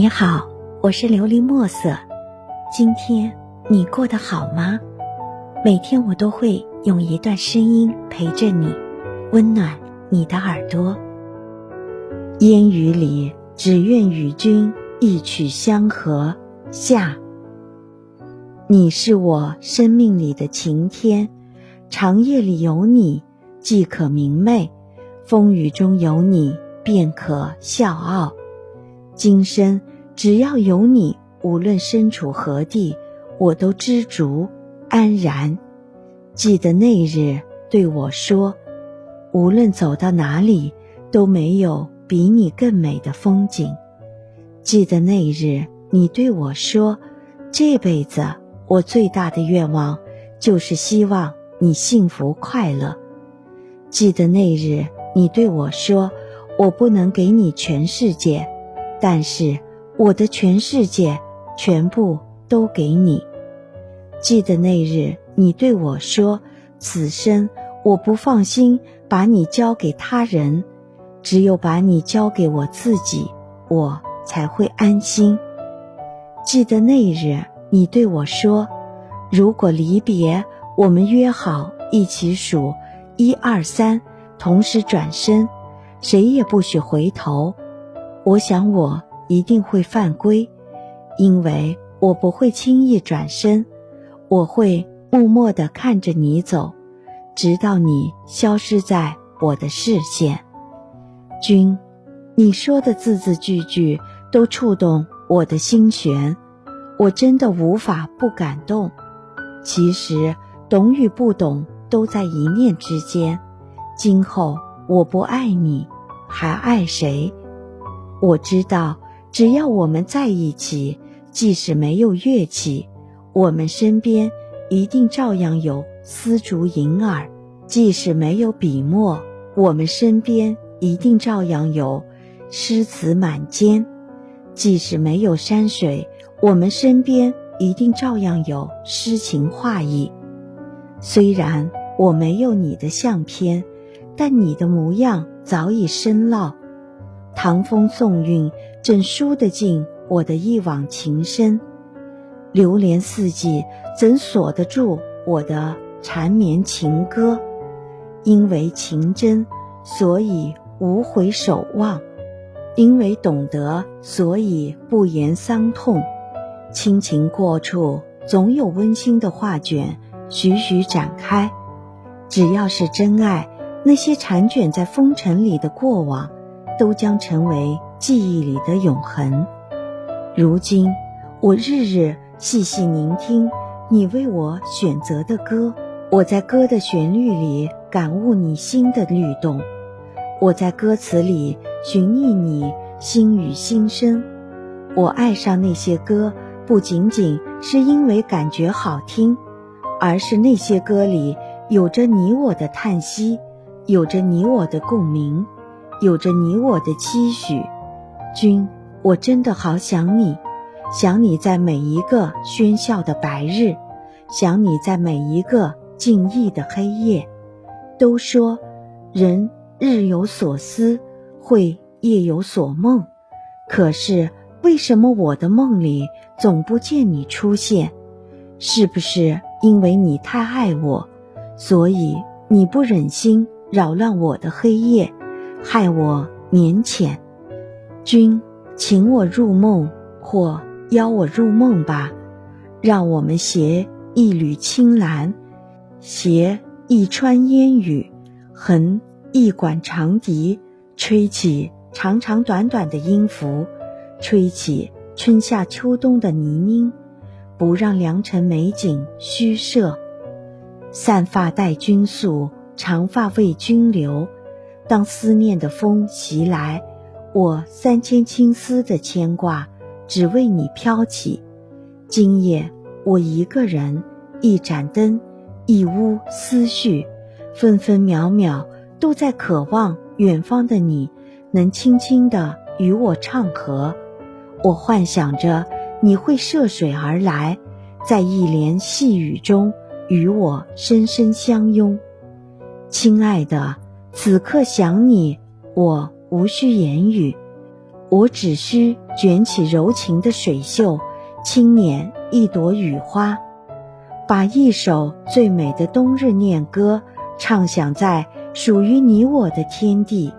你好，我是琉璃墨色。今天你过得好吗？每天我都会用一段声音陪着你，温暖你的耳朵。烟雨里，只愿与君一曲相和。下，你是我生命里的晴天，长夜里有你即可明媚，风雨中有你便可笑傲。今生只要有你，无论身处何地，我都知足安然。记得那日对我说：“无论走到哪里，都没有比你更美的风景。”记得那日你对我说：“这辈子我最大的愿望，就是希望你幸福快乐。”记得那日你对我说：“我不能给你全世界。”但是，我的全世界全部都给你。记得那日，你对我说：“此生我不放心把你交给他人，只有把你交给我自己，我才会安心。”记得那日，你对我说：“如果离别，我们约好一起数一二三，同时转身，谁也不许回头。”我想我一定会犯规，因为我不会轻易转身，我会默默地看着你走，直到你消失在我的视线。君，你说的字字句句都触动我的心弦，我真的无法不感动。其实懂与不懂都在一念之间。今后我不爱你，还爱谁？我知道，只要我们在一起，即使没有乐器，我们身边一定照样有丝竹银耳；即使没有笔墨，我们身边一定照样有诗词满间；即使没有山水，我们身边一定照样有诗情画意。虽然我没有你的相片，但你的模样早已深烙。唐风宋韵，正输得进我的一往情深；流连四季，怎锁得住我的缠绵情歌？因为情真，所以无悔守望；因为懂得，所以不言伤痛。亲情过处，总有温馨的画卷徐徐展开。只要是真爱，那些缠卷在风尘里的过往。都将成为记忆里的永恒。如今，我日日细细聆听你为我选择的歌，我在歌的旋律里感悟你心的律动，我在歌词里寻觅你心语心声。我爱上那些歌，不仅仅是因为感觉好听，而是那些歌里有着你我的叹息，有着你我的共鸣。有着你我的期许，君，我真的好想你，想你在每一个喧嚣的白日，想你在每一个静谧的黑夜。都说，人日有所思，会夜有所梦，可是为什么我的梦里总不见你出现？是不是因为你太爱我，所以你不忍心扰乱我的黑夜？害我勉浅，君，请我入梦或邀我入梦吧，让我们携一缕青蓝，携一川烟雨，横一管长笛，吹起长长短短的音符，吹起春夏秋冬的泥泞，不让良辰美景虚设。散发待君素，长发为君留。当思念的风袭来，我三千青丝的牵挂，只为你飘起。今夜我一个人，一盏灯，一屋思绪，分分秒秒都在渴望远方的你，能轻轻地与我唱和。我幻想着你会涉水而来，在一帘细雨中与我深深相拥，亲爱的。此刻想你，我无需言语，我只需卷起柔情的水袖，轻捻一朵雨花，把一首最美的冬日念歌唱响在属于你我的天地。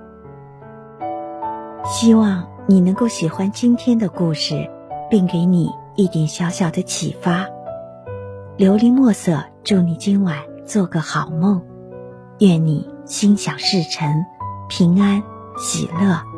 希望你能够喜欢今天的故事，并给你一点小小的启发。琉璃墨色，祝你今晚做个好梦，愿你心想事成，平安喜乐。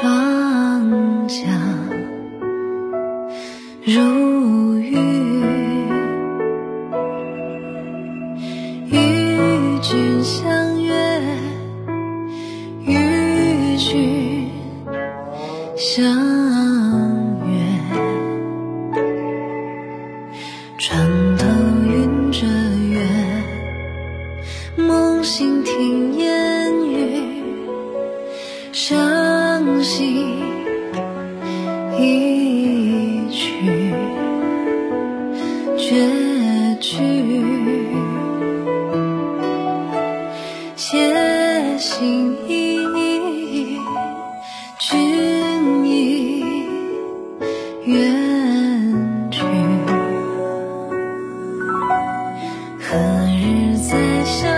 霜降如绝句，且行依依，君已远去。何日再相